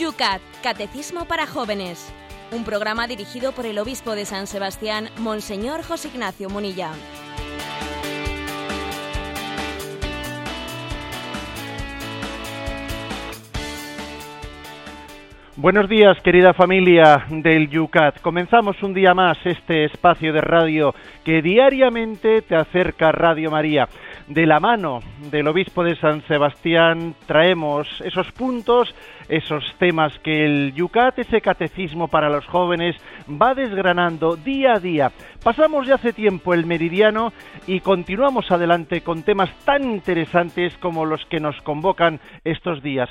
YUCAT, Catecismo para Jóvenes. Un programa dirigido por el obispo de San Sebastián, Monseñor José Ignacio Munilla. Buenos días, querida familia del Yucat. Comenzamos un día más este espacio de radio que diariamente te acerca Radio María. De la mano del obispo de San Sebastián traemos esos puntos, esos temas que el Yucat, ese catecismo para los jóvenes, va desgranando día a día. Pasamos ya hace tiempo el meridiano y continuamos adelante con temas tan interesantes como los que nos convocan estos días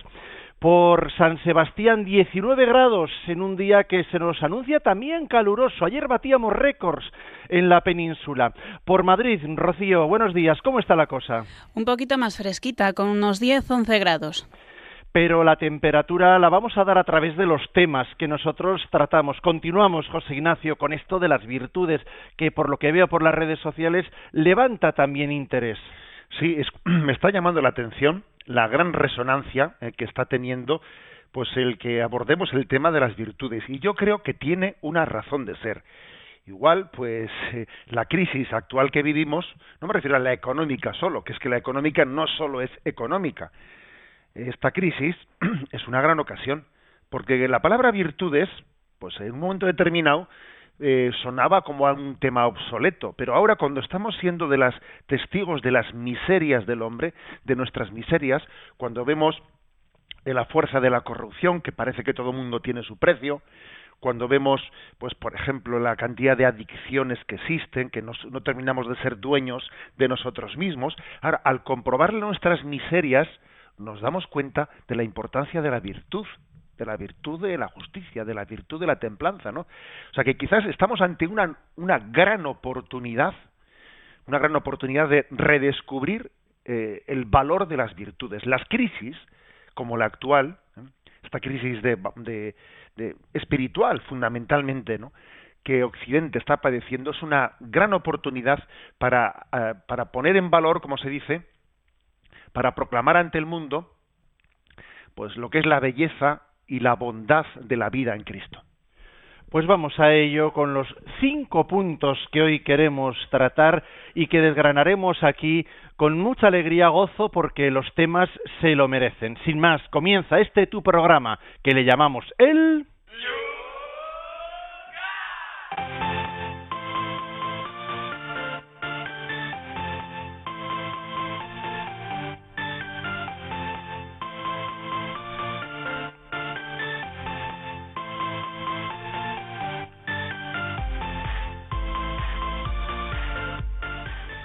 por San Sebastián 19 grados en un día que se nos anuncia también caluroso. Ayer batíamos récords en la península. Por Madrid, Rocío, buenos días. ¿Cómo está la cosa? Un poquito más fresquita, con unos 10-11 grados. Pero la temperatura la vamos a dar a través de los temas que nosotros tratamos. Continuamos, José Ignacio, con esto de las virtudes, que por lo que veo por las redes sociales levanta también interés. Sí, me está llamando la atención la gran resonancia eh, que está teniendo pues el que abordemos el tema de las virtudes. Y yo creo que tiene una razón de ser. Igual pues eh, la crisis actual que vivimos no me refiero a la económica solo que es que la económica no solo es económica. Esta crisis es una gran ocasión porque la palabra virtudes pues en un momento determinado eh, sonaba como un tema obsoleto, pero ahora cuando estamos siendo de las testigos de las miserias del hombre, de nuestras miserias, cuando vemos de la fuerza de la corrupción, que parece que todo el mundo tiene su precio, cuando vemos, pues, por ejemplo, la cantidad de adicciones que existen, que no terminamos de ser dueños de nosotros mismos, ahora, al comprobar nuestras miserias, nos damos cuenta de la importancia de la virtud, de la virtud de la justicia, de la virtud de la templanza, ¿no? O sea que quizás estamos ante una, una gran oportunidad, una gran oportunidad de redescubrir eh, el valor de las virtudes. Las crisis, como la actual, ¿eh? esta crisis de, de, espiritual fundamentalmente, ¿no? que Occidente está padeciendo es una gran oportunidad para, uh, para poner en valor, como se dice, para proclamar ante el mundo, pues lo que es la belleza y la bondad de la vida en Cristo. Pues vamos a ello con los cinco puntos que hoy queremos tratar y que desgranaremos aquí con mucha alegría, gozo, porque los temas se lo merecen. Sin más, comienza este tu programa que le llamamos el...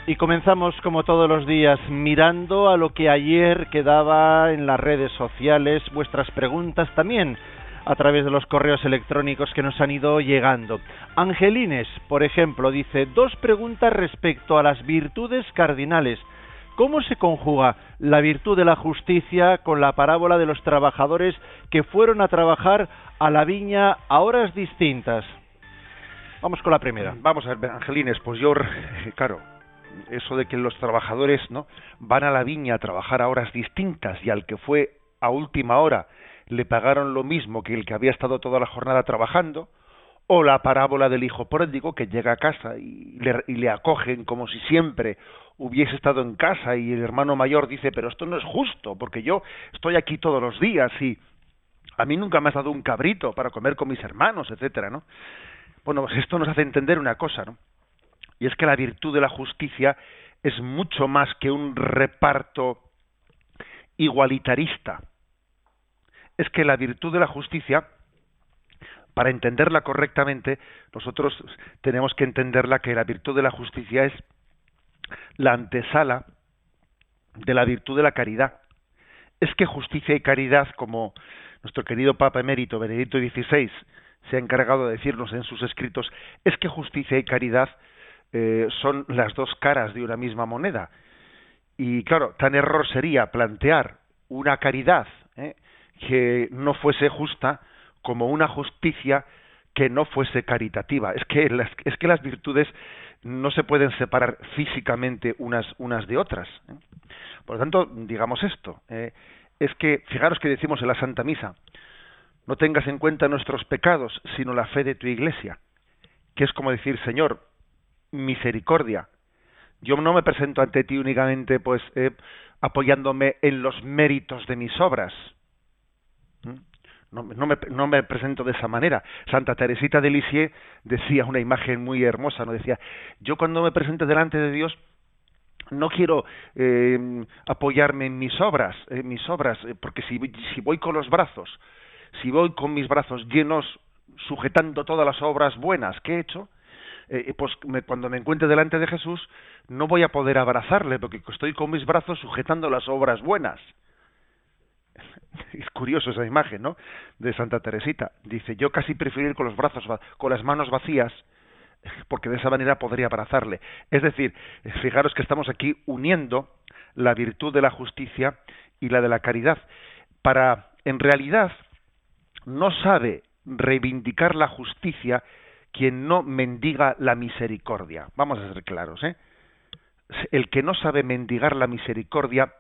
Y comenzamos como todos los días mirando a lo que ayer quedaba en las redes sociales, vuestras preguntas también a través de los correos electrónicos que nos han ido llegando. Angelines, por ejemplo, dice dos preguntas respecto a las virtudes cardinales. ¿Cómo se conjuga la virtud de la justicia con la parábola de los trabajadores que fueron a trabajar a la viña a horas distintas? Vamos con la primera. Vamos a ver, Angelines, pues yo, claro, eso de que los trabajadores no van a la viña a trabajar a horas distintas y al que fue a última hora le pagaron lo mismo que el que había estado toda la jornada trabajando o la parábola del hijo pródigo que llega a casa y le, y le acogen como si siempre hubiese estado en casa y el hermano mayor dice pero esto no es justo porque yo estoy aquí todos los días y a mí nunca me has dado un cabrito para comer con mis hermanos etcétera no bueno pues esto nos hace entender una cosa no y es que la virtud de la justicia es mucho más que un reparto igualitarista. Es que la virtud de la justicia, para entenderla correctamente, nosotros tenemos que entenderla que la virtud de la justicia es la antesala de la virtud de la caridad. Es que justicia y caridad, como nuestro querido Papa emérito Benedicto XVI se ha encargado de decirnos en sus escritos, es que justicia y caridad eh, son las dos caras de una misma moneda. Y claro, tan error sería plantear una caridad ¿eh? que no fuese justa como una justicia que no fuese caritativa. Es que las, es que las virtudes no se pueden separar físicamente unas, unas de otras. ¿eh? Por lo tanto, digamos esto, es que, fijaros que decimos en la Santa Misa, no tengas en cuenta nuestros pecados, sino la fe de tu iglesia, que es como decir, Señor, misericordia. Yo no me presento ante ti únicamente, pues, eh, apoyándome en los méritos de mis obras. ¿Mm? No, me, no, me, presento de esa manera. Santa Teresita de Lisieux decía una imagen muy hermosa, no decía, yo cuando me presento delante de Dios no quiero eh, apoyarme en mis obras, en mis obras, eh, porque si, si voy con los brazos, si voy con mis brazos llenos, sujetando todas las obras buenas que he hecho, eh, pues cuando me encuentre delante de Jesús no voy a poder abrazarle porque estoy con mis brazos sujetando las obras buenas. Es curioso esa imagen, ¿no? De Santa Teresita. Dice, yo casi prefiero ir con los brazos, con las manos vacías, porque de esa manera podría abrazarle. Es decir, fijaros que estamos aquí uniendo la virtud de la justicia y la de la caridad. Para, en realidad, no sabe reivindicar la justicia quien no mendiga la misericordia. Vamos a ser claros, ¿eh? El que no sabe mendigar la misericordia,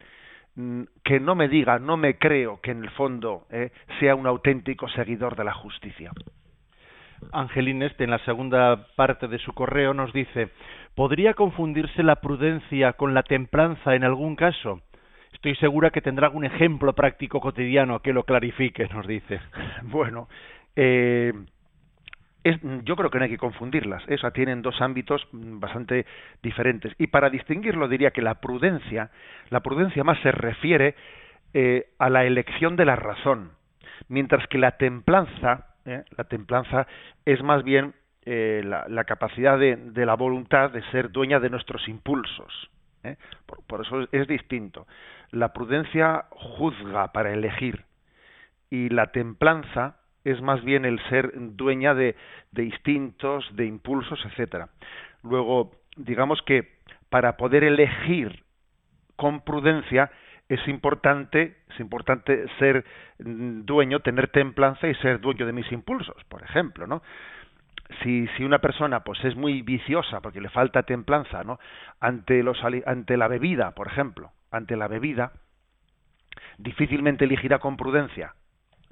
mm, que no me diga, no me creo que en el fondo ¿eh? sea un auténtico seguidor de la justicia. Angelín Este, en la segunda parte de su correo, nos dice, ¿podría confundirse la prudencia con la templanza en algún caso? Estoy segura que tendrá algún ejemplo práctico cotidiano que lo clarifique, nos dice. Bueno, eh, es, yo creo que no hay que confundirlas. Eso tienen dos ámbitos bastante diferentes. Y para distinguirlo diría que la prudencia, la prudencia más se refiere eh, a la elección de la razón, mientras que la templanza ¿eh? La templanza es más bien eh, la, capacidad de, la voluntad de ser dueña de nuestros impulsos. Por, eso es, distinto. La prudencia juzga para elegir y la templanza es más bien el ser dueña de, instintos, de impulsos, etcétera. Luego, digamos que para poder elegir con prudencia es importante, es importante ser dueño, tener templanza y ser dueño de mis impulsos, por ejemplo, ¿no? Si, si una persona pues es muy viciosa porque le falta templanza, ¿no? Ante los ante la bebida, por ejemplo, ante la bebida, difícilmente elegirá con prudencia.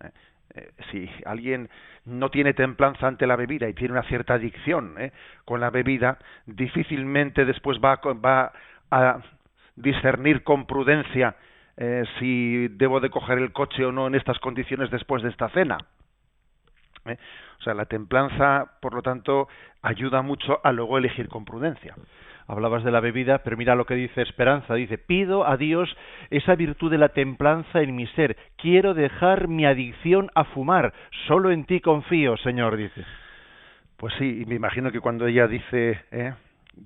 ¿eh? Eh, si alguien no tiene templanza ante la bebida y tiene una cierta adicción ¿eh? con la bebida, difícilmente después va, va a discernir con prudencia eh, si debo de coger el coche o no en estas condiciones después de esta cena. ¿Eh? O sea, la templanza, por lo tanto, ayuda mucho a luego elegir con prudencia. Hablabas de la bebida, pero mira lo que dice Esperanza. Dice, pido a Dios esa virtud de la templanza en mi ser. Quiero dejar mi adicción a fumar. Solo en ti confío, Señor, dice. Pues sí, me imagino que cuando ella dice, ¿eh?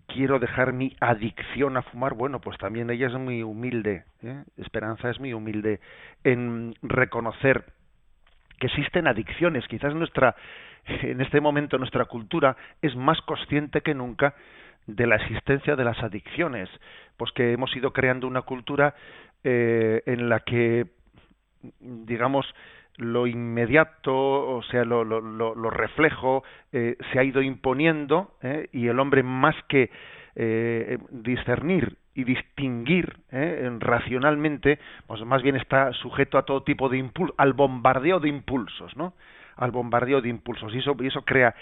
quiero dejar mi adicción a fumar, bueno, pues también ella es muy humilde, ¿eh? Esperanza es muy humilde en reconocer que existen adicciones. Quizás nuestra, en este momento nuestra cultura es más consciente que nunca de la existencia de las adicciones, pues que hemos ido creando una cultura eh, en la que, digamos, lo inmediato, o sea, lo, lo, lo, reflejo, eh, se ha ido imponiendo eh, y el hombre más que eh, discernir y distinguir racionalmente, pues más bien está sujeto a todo tipo de impulso, al bombardeo de impulsos, ¿no? Al bombardeo de impulsos y eso, y eso crea,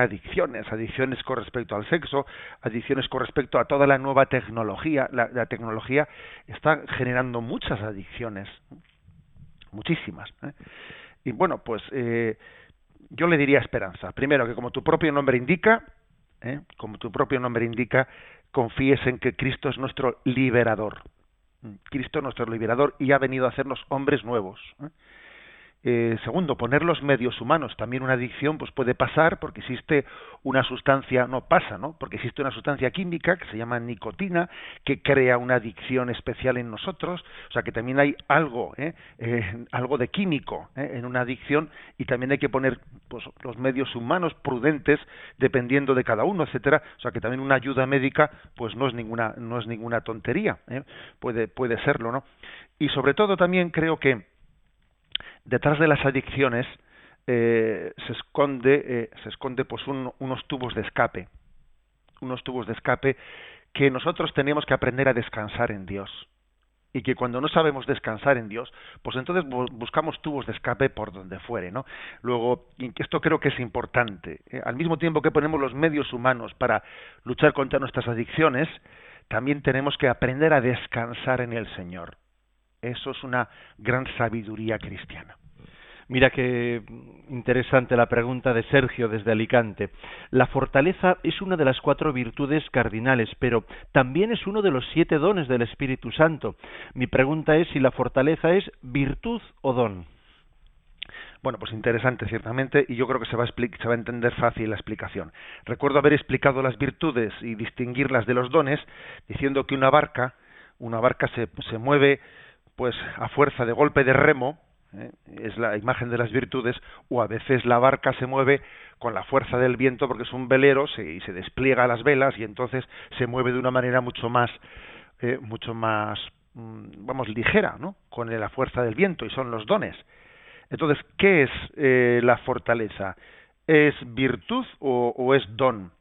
adicciones, adicciones con respecto al sexo, adicciones con respecto a toda la nueva tecnología, la, la tecnología está generando muchas adicciones muchísimas. ¿eh? Y bueno, pues eh, yo le diría esperanza. Primero, que como tu propio nombre indica, ¿eh? como tu propio nombre indica, confíes en que Cristo es nuestro liberador. Cristo es nuestro liberador y ha venido a hacernos hombres nuevos. Eh, segundo, poner los medios humanos. También una adicción pues puede pasar porque existe una sustancia, no pasa, ¿no? Porque existe una sustancia química que se llama nicotina que crea una adicción especial en nosotros. O sea que también hay algo, ¿eh? eh algo de químico ¿eh? en una adicción y también hay que poner pues, los medios humanos prudentes dependiendo de cada uno, etcétera. O sea que también una ayuda médica pues no es ninguna no es ninguna tontería, puede puede serlo, ¿no? Y sobre todo también creo que detrás de las adicciones eh, se esconde eh, se esconde pues unos tubos de escape unos tubos de escape que nosotros tenemos que aprender a descansar en Dios y que cuando no sabemos descansar en Dios, pues entonces buscamos tubos de escape por donde fuere, ¿no? Luego, esto creo que es importante. ¿eh? Al mismo tiempo que ponemos los medios humanos para luchar contra nuestras adicciones, también tenemos que aprender a descansar en el Señor. Eso es una gran sabiduría cristiana. Mira qué interesante la pregunta de Sergio desde Alicante. La fortaleza es una de las cuatro virtudes cardinales, pero también es uno de los siete dones del Espíritu Santo. Mi pregunta es si la fortaleza es virtud o don. Bueno, pues interesante, ciertamente, y yo creo que se va, a se va a entender fácil la explicación. Recuerdo haber explicado las virtudes y distinguirlas de los dones, diciendo que una barca, una barca se, se mueve pues a fuerza de golpe de remo, ¿eh? es la imagen de las virtudes, o a veces la barca se mueve con la fuerza del viento porque es un velero se, y se despliega las velas y entonces se mueve de una manera mucho más, eh, mucho más, mm, vamos, ligera, ¿no? Con la fuerza del viento y son los dones. Entonces, ¿qué es eh, la fortaleza? ¿Es virtud o, o es don?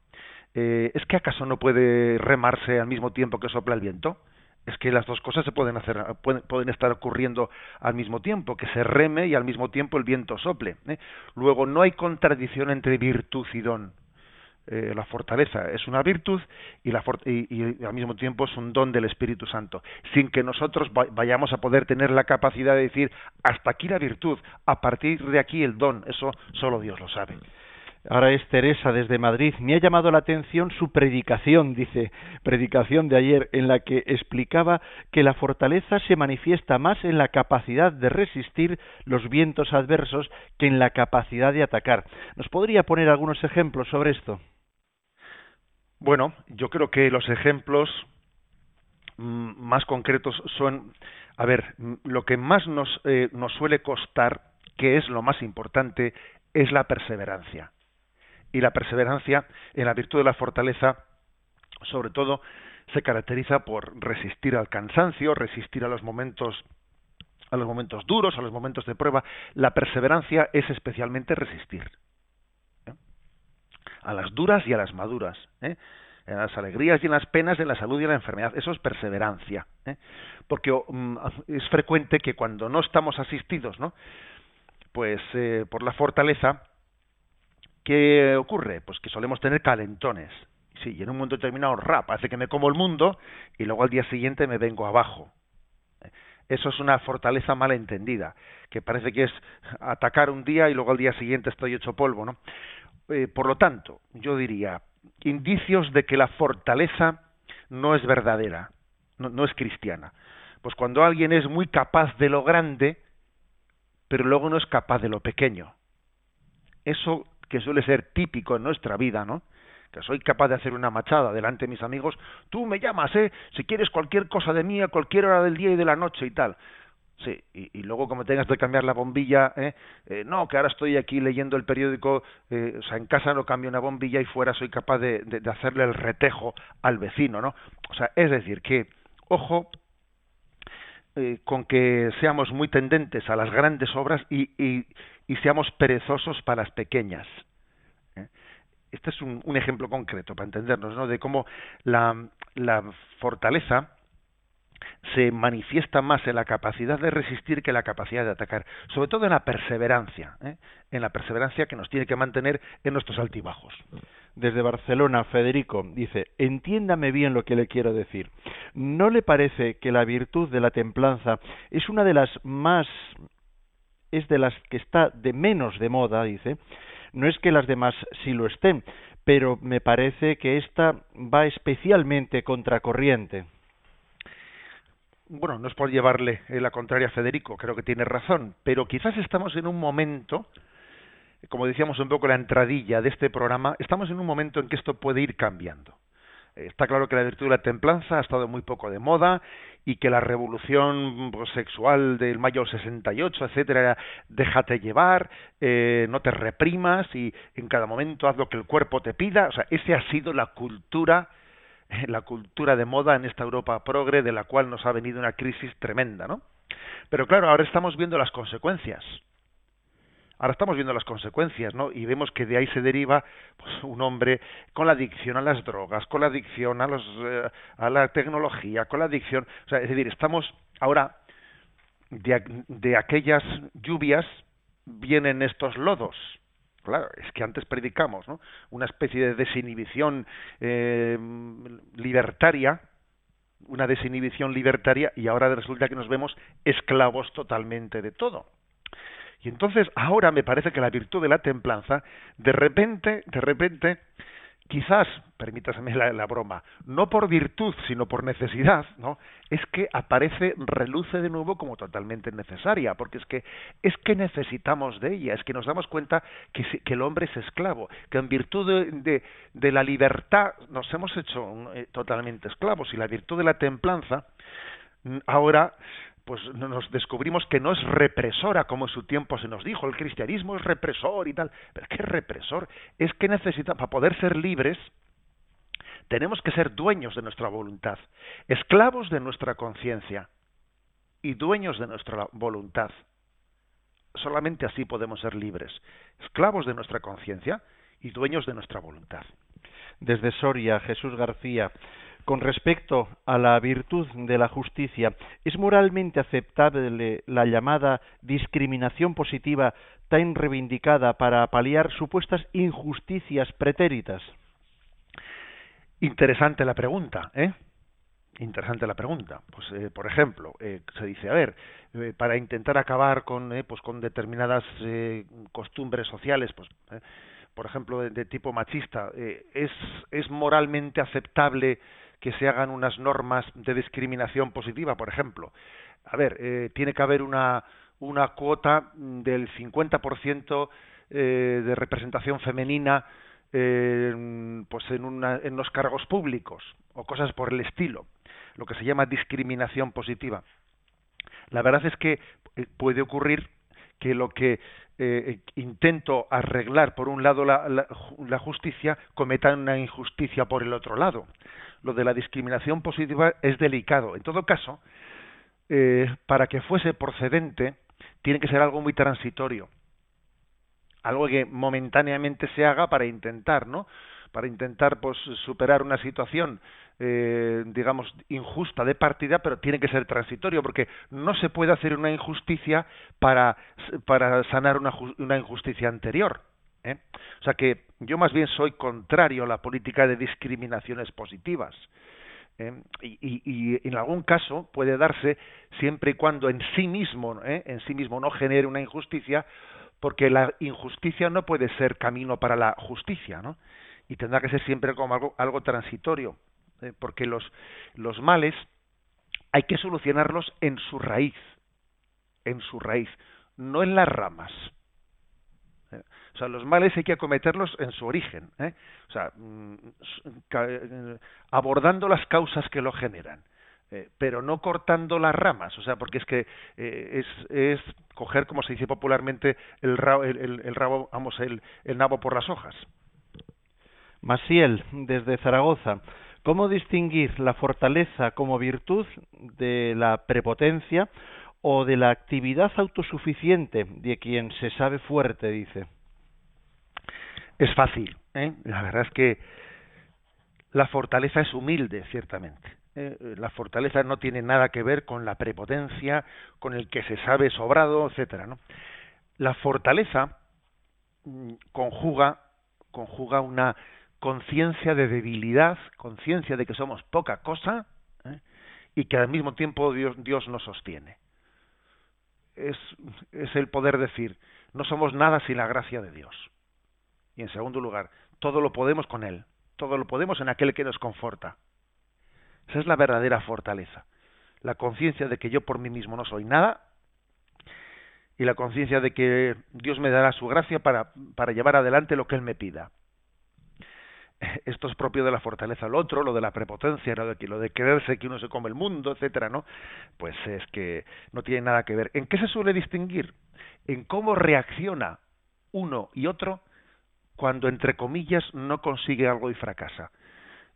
¿Es que acaso no puede remarse al mismo tiempo que sopla el viento? Es que las dos cosas se pueden hacer pueden, estar ocurriendo al mismo tiempo que se reme y al mismo tiempo el viento sople ¿eh? luego no hay contradicción entre virtud y don. Eh, la fortaleza es una virtud y, la y, al mismo tiempo es un don del Espíritu Santo sin que nosotros vayamos a poder tener la capacidad de decir hasta aquí la virtud a partir de aquí el don eso solo Dios lo sabe Ahora es Teresa desde Madrid. Me ha llamado la atención su predicación, dice, predicación de ayer, en la que explicaba que la fortaleza se manifiesta más en la capacidad de resistir los vientos adversos que en la capacidad de atacar. ¿Nos podría poner algunos ejemplos sobre esto? Bueno, yo creo que los ejemplos mm, más concretos son, a ver, mm, lo que más nos, eh, nos suele costar, que es lo más importante, es la perseverancia y la perseverancia en la virtud de la fortaleza, sobre todo, se caracteriza por resistir al cansancio, resistir a los momentos a los momentos duros, a los momentos de prueba. La perseverancia es especialmente resistir ¿eh? a las duras y a las maduras, ¿eh? en las alegrías y en las penas, en la salud y en la enfermedad. Eso es perseverancia, ¿eh? porque mm, es frecuente que cuando no estamos asistidos, ¿no? pues por la fortaleza ¿Qué ocurre? Pues que solemos tener calentones. Sí, y en un momento determinado, rap, parece que me como el mundo y luego al día siguiente me vengo abajo. Eso es una fortaleza mal entendida, que parece que es atacar un día y luego al día siguiente estoy hecho polvo, ¿no? Eh, por lo tanto, yo diría, indicios de que la fortaleza no es verdadera, no es cristiana. Pues cuando alguien es muy capaz de lo grande, pero luego no es capaz de lo pequeño. Eso que suele ser típico en nuestra vida, ¿no? que soy capaz de hacer una machada delante de mis amigos, tú me llamas, ¿eh? Si quieres cualquier cosa de mí a cualquier hora del día y de la noche y tal. Sí, y, luego como tengas que cambiar la bombilla, ¿eh? ¿eh? no, que ahora estoy aquí leyendo el periódico, eh, o sea, en casa no cambio una bombilla y fuera soy capaz de, de, hacerle el retejo al vecino, ¿no? O sea, es decir, que, ojo, eh, con que seamos muy tendentes a las grandes obras y, y, y seamos perezosos para las pequeñas. ¿eh? Este es un, ejemplo concreto para entendernos, ¿no? De cómo la, la fortaleza se manifiesta más en la capacidad de resistir que en la capacidad de atacar, sobre todo en la perseverancia, ¿eh? en la perseverancia que nos tiene que mantener en nuestros altibajos. Desde Barcelona, Federico dice, entiéndame bien lo que le quiero decir. ¿No le parece que la virtud de la templanza es una de las más es de las que está de menos de moda, dice, no es que las demás sí lo estén, pero me parece que esta va especialmente contracorriente. Bueno, no es por llevarle la contraria a Federico, creo que tiene razón, pero quizás estamos en un momento, como decíamos un poco la entradilla de este programa, estamos en un momento en que esto puede ir cambiando. Está claro que la virtud de la templanza ha estado muy poco de moda y que la revolución pues, sexual del mayo 68, etcétera, déjate llevar, eh, no te reprimas y en cada momento haz lo que el cuerpo te pida. O sea, esa ha sido la cultura, la cultura de moda en esta Europa progre de la cual nos ha venido una crisis tremenda, ¿no? Pero claro, ahora estamos viendo las consecuencias. Ahora estamos viendo las consecuencias, ¿no? Y vemos que de ahí se deriva pues, un hombre con la adicción a las drogas, con la adicción a, los, eh, a la tecnología, con la adicción, o sea, es decir, estamos Ahora, de, de aquellas lluvias vienen estos lodos. Claro, es que antes predicamos ¿no? una especie de desinhibición eh, libertaria, una desinhibición libertaria, y ahora resulta que nos vemos esclavos totalmente de todo. Y entonces ahora me parece que la virtud de la templanza, de repente, de repente, quizás, permítaseme la, broma, no por virtud, sino por necesidad, ¿no? Es que aparece, reluce de nuevo como totalmente necesaria, porque es que es que necesitamos de ella, es que nos damos cuenta que, que el hombre es esclavo, que en virtud de, de, la libertad nos hemos hecho eh, totalmente esclavos y la virtud de la templanza mm, ahora pues nos descubrimos que no es represora como en su tiempo se nos dijo, el cristianismo es represor y tal, pero ¿qué represor? Es que necesita, para poder ser libres, tenemos que ser dueños de nuestra voluntad, esclavos de nuestra conciencia y dueños de nuestra voluntad. Solamente así podemos ser libres, esclavos de nuestra conciencia y dueños de nuestra voluntad. Desde Soria, Jesús García, con respecto a la virtud de la justicia, ¿es moralmente aceptable la llamada discriminación positiva tan reivindicada para paliar supuestas injusticias pretéritas? Interesante la pregunta, ¿eh? Interesante la pregunta. Pues, eh, por ejemplo, eh, se dice, a ver, eh, para intentar acabar con, pues, con determinadas costumbres sociales, pues, por ejemplo, de, de tipo machista, ¿es, ¿es moralmente aceptable que se hagan unas normas de discriminación positiva, por ejemplo. A ver, eh, tiene que haber una, cuota del 50% eh, de representación femenina eh, pues en, una, en los cargos públicos o cosas por el estilo, lo que se llama discriminación positiva. La verdad es que eh, puede ocurrir que lo que eh, intento arreglar por un lado la, la, justicia cometa una injusticia por el otro lado lo de la discriminación positiva es delicado. En todo caso, eh, para que fuese procedente, tiene que ser algo muy transitorio. Algo que momentáneamente se haga para intentar, ¿no? Para intentar pues, superar una situación, eh, digamos, injusta de partida, pero tiene que ser transitorio, porque no se puede hacer una injusticia para, sanar una, una injusticia anterior. ¿eh? O sea que yo más bien soy contrario a la política de discriminaciones positivas. ¿eh? Y, en algún caso puede darse siempre y cuando en sí mismo, ¿eh? en sí mismo no genere una injusticia, porque la injusticia no puede ser camino para la justicia, ¿no? Y tendrá que ser siempre como algo, algo transitorio, porque los, los males hay que solucionarlos en su raíz, en su raíz, no en las ramas. O sea, los males hay que acometerlos en su origen, ¿eh? o sea, mm, eh, abordando las causas que lo generan, eh, pero no cortando las ramas, o sea, porque es que es, es coger, como se dice popularmente, el rabo, el, rabo vamos, el, el nabo por las hojas. Masiel, desde Zaragoza. ¿Cómo distinguir la fortaleza como virtud de la prepotencia o de la actividad autosuficiente de quien se sabe fuerte, dice? Es fácil. ¿eh? La verdad es que la fortaleza es humilde, ciertamente. ¿eh? La fortaleza no tiene nada que ver con la prepotencia, con el que se sabe sobrado, etcétera. La fortaleza mm, conjuga, conjuga una conciencia de debilidad, conciencia de que somos poca cosa ¿eh? y que al mismo tiempo Dios, Dios nos sostiene. Es, es el poder decir, no somos nada sin la gracia de Dios. Y en segundo lugar, todo lo podemos con Él, todo lo podemos en aquel que nos conforta. Esa es la verdadera fortaleza, la conciencia de que yo por mí mismo no soy nada y la conciencia de que Dios me dará su gracia para, para llevar adelante lo que Él me pida. Esto es propio de la fortaleza. Lo otro, lo de la prepotencia, lo de, lo de creerse que uno se come el mundo, etcétera, ¿no? Pues es que no tiene nada que ver. ¿En qué se suele distinguir? En cómo reacciona uno y otro cuando entre comillas no consigue algo y fracasa.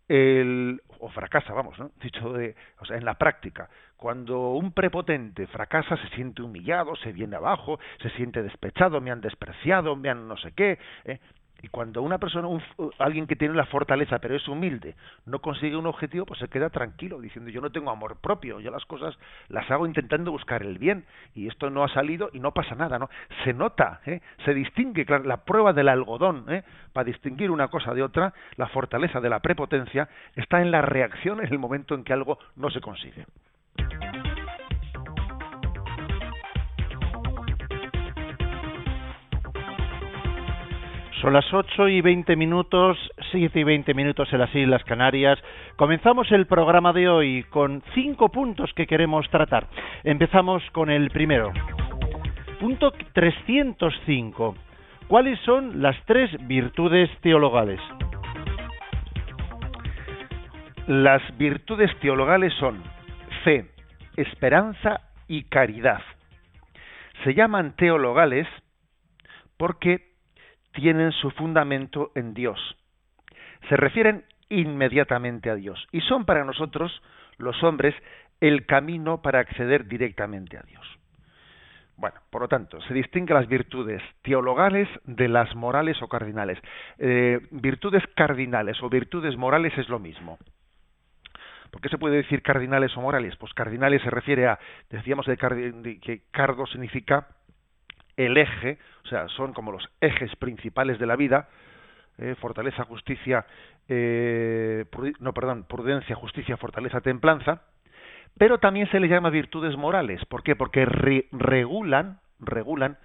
El, o fracasa, vamos, ¿no? Dicho de, o sea, en la práctica, cuando un prepotente fracasa, se siente humillado, se viene abajo, se siente despechado, me han despreciado, me han no sé qué, ¿eh? Y cuando una persona, alguien que tiene la fortaleza pero es humilde, no consigue un objetivo, pues se queda tranquilo diciendo yo no tengo amor propio, yo las cosas las hago intentando buscar el bien y esto no ha salido y no pasa nada, ¿no? Se nota, ¿eh? se distingue, la prueba del algodón, ¿eh? para distinguir una cosa de otra, la fortaleza de la prepotencia está en la reacción en el momento en que algo no se consigue. Son las 8 y 20 minutos, 7 y 20 minutos en las Islas Canarias. Comenzamos el programa de hoy con cinco puntos que queremos tratar. Empezamos con el primero. Punto 305. ¿Cuáles son las tres virtudes teologales? Las virtudes teologales son fe, esperanza y caridad. Se llaman teologales porque tienen su fundamento en Dios. Se refieren inmediatamente a Dios y son para nosotros, los hombres, el camino para acceder directamente a Dios. Bueno, por lo tanto, se distinguen las virtudes teologales de las morales o cardinales. Eh, virtudes cardinales o virtudes morales es lo mismo. ¿Por qué se puede decir cardinales o morales? Pues cardinales se refiere a, decíamos que cardo significa el eje, o sea, son como los ejes principales de la vida, eh, fortaleza, justicia, eh, no, perdón, prudencia, justicia, fortaleza, templanza, pero también se les llama virtudes morales. ¿Por qué? Porque regulan, regulan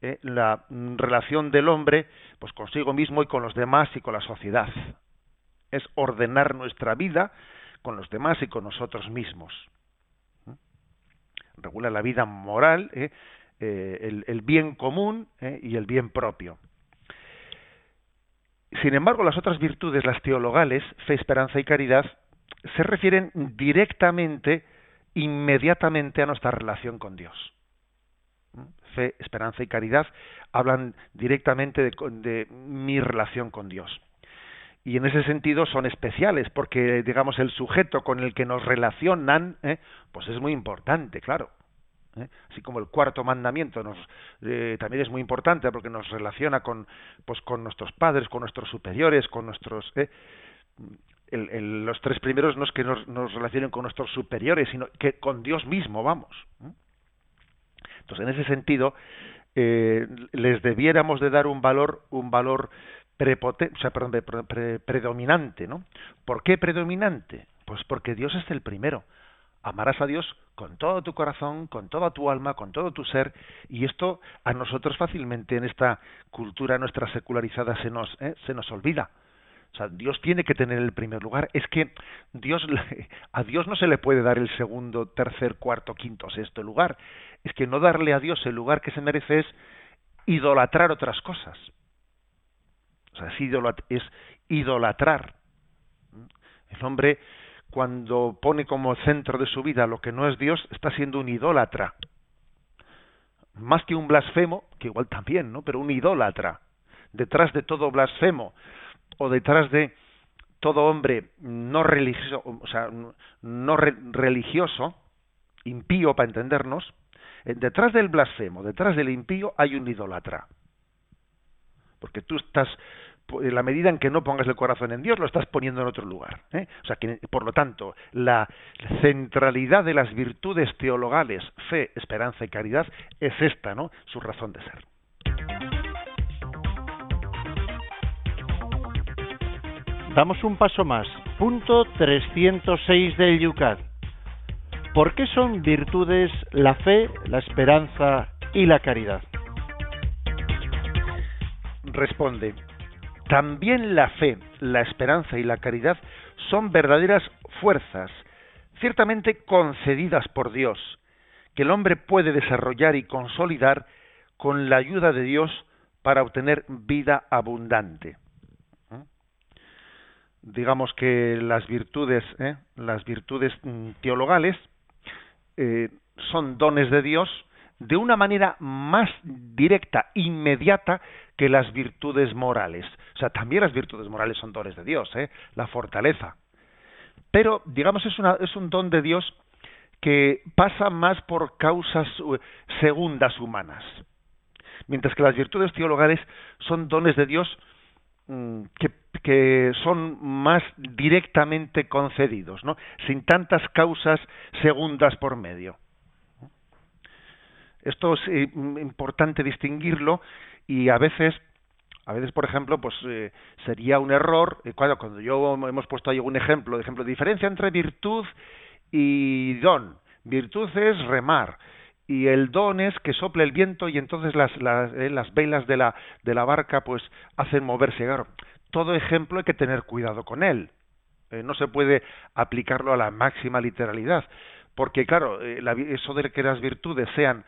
eh, la relación del hombre pues consigo mismo y con los demás y con la sociedad. Es ordenar nuestra vida con los demás y con nosotros mismos. Regula la vida moral, eh, eh, el, bien común eh, y el bien propio. Sin embargo, las otras virtudes, las teologales, fe, esperanza y caridad, se refieren directamente, inmediatamente a nuestra relación con Dios. Fe, esperanza y caridad hablan directamente de, mi relación con Dios. Y en ese sentido son especiales, porque, digamos, el sujeto con el que nos relacionan, ¿eh? pues es muy importante, claro. ¿Eh? así como el cuarto mandamiento nos eh, también es muy importante porque nos relaciona con pues con nuestros padres con nuestros superiores con nuestros ¿eh? los tres primeros no es que nos, nos, relacionen con nuestros superiores sino que con Dios mismo vamos entonces en ese sentido les debiéramos de dar un valor un valor prepotente, o sea, perdón, predominante, ¿no? ¿Por qué predominante? Pues porque Dios es el primero amarás a Dios con todo tu corazón, con toda tu alma, con todo tu ser, y esto a nosotros fácilmente en esta cultura nuestra secularizada se nos, ¿eh? se nos olvida. O sea, Dios tiene que tener el primer lugar. Es que Dios, a Dios no se le puede dar el segundo, tercer, cuarto, quinto, sexto lugar. Es que no darle a Dios el lugar que se merece es idolatrar otras cosas. O sea, es idolatrar. El hombre cuando pone como centro de su vida lo que no es Dios, está siendo un idólatra. Más que un blasfemo, que igual también, ¿no? Pero un idólatra. Detrás de todo blasfemo o detrás de todo hombre no religioso, o sea, no religioso, impío para entendernos, eh, detrás del blasfemo, detrás del impío hay un idólatra. Porque tú estás en la medida en que no pongas el corazón en Dios, lo estás poniendo en otro lugar. ¿eh? O sea, que, por lo tanto, la centralidad de las virtudes teologales, fe, esperanza y caridad, es esta, ¿no? Su razón de ser. Damos un paso más. Punto 306 del Yucat. ¿Por qué son virtudes la fe, la esperanza y la caridad? Responde, también la fe, la esperanza y la caridad son verdaderas fuerzas, ciertamente concedidas por Dios, que el hombre puede desarrollar y consolidar con la ayuda de Dios para obtener vida abundante. ¿Mm? Digamos que las virtudes, ¿eh? las virtudes mm, teologales eh, son dones de Dios de una manera más directa, inmediata, que las virtudes morales. O sea, también las virtudes morales son dones de Dios, ¿eh? la fortaleza. Pero, digamos, es, una, es un don de Dios que pasa más por causas eh, segundas humanas. Mientras que las virtudes teologales son dones de Dios mm, que, son más directamente concedidos, ¿no? sin tantas causas segundas por medio. Esto es eh, importante distinguirlo y a veces a veces, por ejemplo, pues eh, sería un error, eh, cuando, yo hemos puesto ahí un ejemplo, de ejemplo, diferencia entre virtud y don. Virtud es remar y el don es que sople el viento y entonces las, las, eh, las velas de la, de la barca pues hacen moverse. Todo ejemplo hay que tener cuidado con él. Eh, no se puede aplicarlo a la máxima literalidad, porque claro, la, eso de que las virtudes sean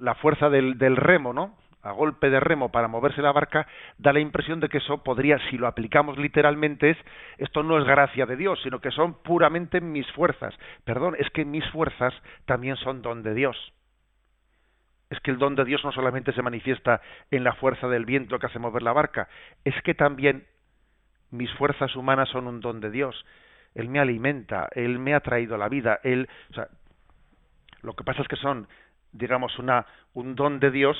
la fuerza del, del remo, ¿no? a golpe de remo para moverse la barca, da la impresión de que eso podría, si lo aplicamos literalmente, es esto no es gracia de Dios, sino que son puramente mis fuerzas. Perdón, es que mis fuerzas también son don de Dios. Es que el don de Dios no solamente se manifiesta en la fuerza del viento que hace mover la barca, es que también mis fuerzas humanas son un don de Dios. Él me alimenta, Él me ha traído la vida, Él, o sea, lo que pasa es que son, digamos, una, un don de Dios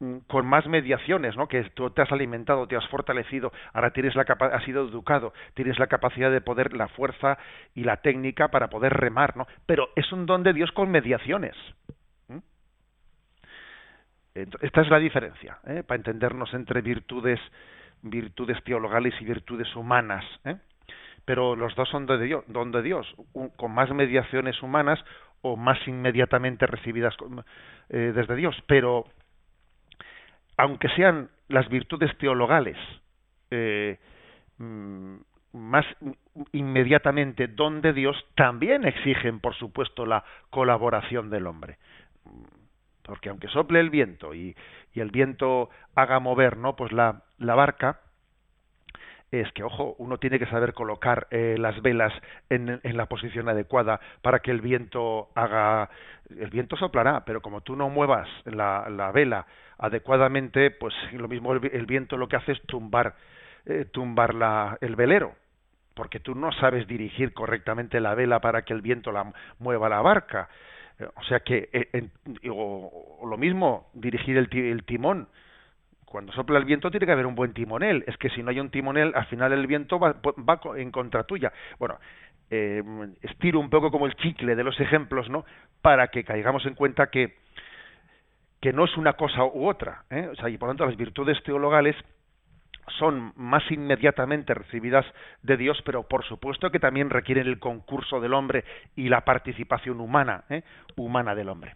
Mm, con más mediaciones, ¿no? Que tú te has alimentado, te has fortalecido, ahora tienes la has sido educado, tienes la capacidad de poder, la fuerza y la técnica para poder remar, ¿no? Pero es un don de Dios con mediaciones. Esta es la diferencia, ¿eh? para entendernos entre virtudes, virtudes teologales y virtudes humanas, ¿eh? Pero los dos son de Dios, don de Dios, con más mediaciones humanas o más inmediatamente recibidas eh, desde Dios, pero aunque sean las virtudes teologales eh, mm, más inmediatamente don de Dios, también exigen, por supuesto, la colaboración del hombre. Porque aunque sople el viento y, el viento haga mover ¿no? pues la, la barca, es que, ojo, uno tiene que saber colocar eh, las velas en, la posición adecuada para que el viento haga, el viento soplará, pero como tú no muevas la, la vela adecuadamente, pues lo mismo el, viento lo que hace es tumbar, eh, tumbar la, el velero, porque tú no sabes dirigir correctamente la vela para que el viento la mueva la barca. Eh, o sea que, eh, o, lo mismo, dirigir el, el timón. Cuando sopla el viento tiene que haber un buen timonel. Es que si no hay un timonel, al final el viento va, va en contra tuya. Bueno, eh, estiro un poco como el chicle de los ejemplos, ¿no? Para que caigamos en cuenta que que no es una cosa u otra. ¿eh? O sea, y por lo tanto las virtudes teologales son más inmediatamente recibidas de Dios, pero por supuesto que también requieren el concurso del hombre y la participación humana, ¿eh? humana del hombre.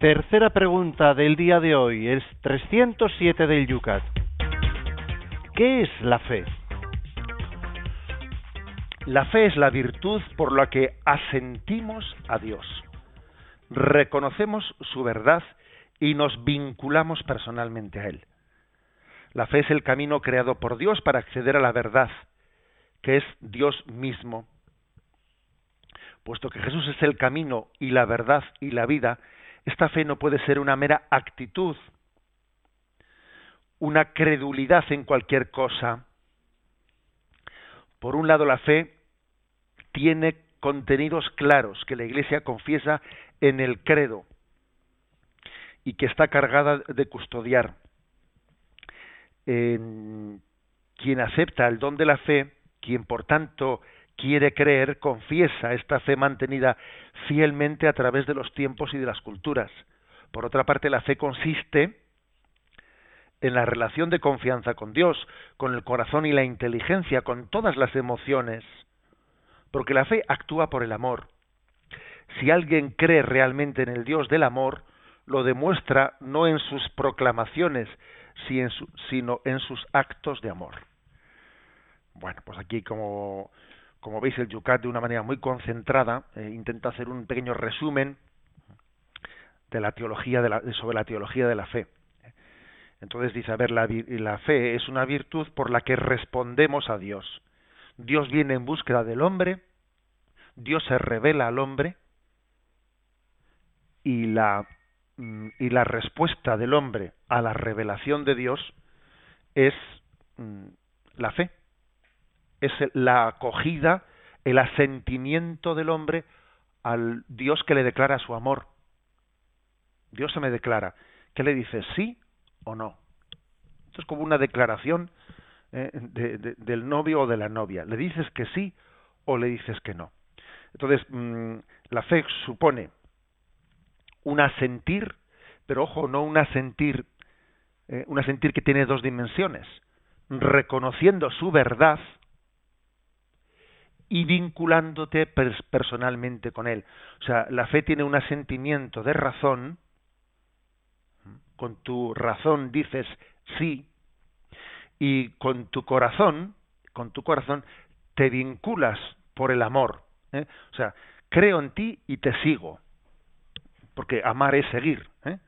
Tercera pregunta del día de hoy, es 307 del Yucat. ¿Qué es la fe? La fe es la virtud por la que asentimos a Dios, reconocemos su verdad y nos vinculamos personalmente a Él. La fe es el camino creado por Dios para acceder a la verdad, que es Dios mismo. Puesto que Jesús es el camino y la verdad y la vida, esta fe no puede ser una mera actitud, una credulidad en cualquier cosa. Por un lado, la fe tiene contenidos claros que la Iglesia confiesa en el credo y que está cargada de custodiar. quien acepta el don de la fe, quien por tanto quiere creer, confiesa esta fe mantenida fielmente a través de los tiempos y de las culturas. Por otra parte, la fe consiste en la relación de confianza con Dios, con el corazón y la inteligencia, con todas las emociones, porque la fe actúa por el amor. Si alguien cree realmente en el Dios del amor, lo demuestra no en sus proclamaciones, sino en sus actos de amor. Bueno, pues aquí como, como veis el Yucat de una manera muy concentrada eh, intenta hacer un pequeño resumen de la teología de la, sobre la teología de la fe. Entonces dice, a ver, la, la fe es una virtud por la que respondemos a Dios. Dios viene en búsqueda del hombre, Dios se revela al hombre y la, mm, y la respuesta del hombre a la revelación de Dios es mm, la fe, es la acogida, el asentimiento del hombre al Dios que le declara su amor. Dios se me declara. ¿Qué le dices? ¿Sí o no? Esto es como una declaración eh, del novio o de la novia. ¿Le dices que sí o le dices que no? Entonces, mm, la fe supone un asentir, pero ojo, no un asentir, eh, un asentir que tiene dos dimensiones, reconociendo su verdad y vinculándote personalmente con él. O sea, la fe tiene un asentimiento de razón, con tu razón dices sí, y con tu corazón, con tu corazón, te vinculas por el amor. ¿eh? O sea, creo en ti y te sigo. Porque amar es seguir. ¿eh?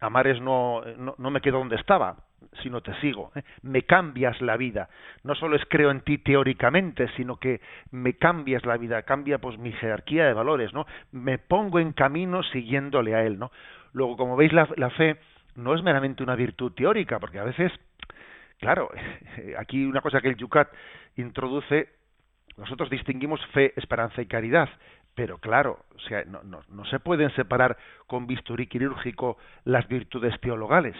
Amar es no, no, me quedo donde estaba, sino te sigo. ¿eh? Me cambias la vida. No solo es creo en ti teóricamente, sino que me cambias la vida, cambia pues mi jerarquía de valores, ¿no? Me pongo en camino siguiéndole a él, ¿no? Luego, como veis, la, la fe no es meramente una virtud teórica, porque a veces, claro, aquí una cosa que el Yucat introduce, nosotros distinguimos fe, esperanza y caridad, pero claro, o sea, no, no, no se pueden separar con bisturí quirúrgico las virtudes teologales.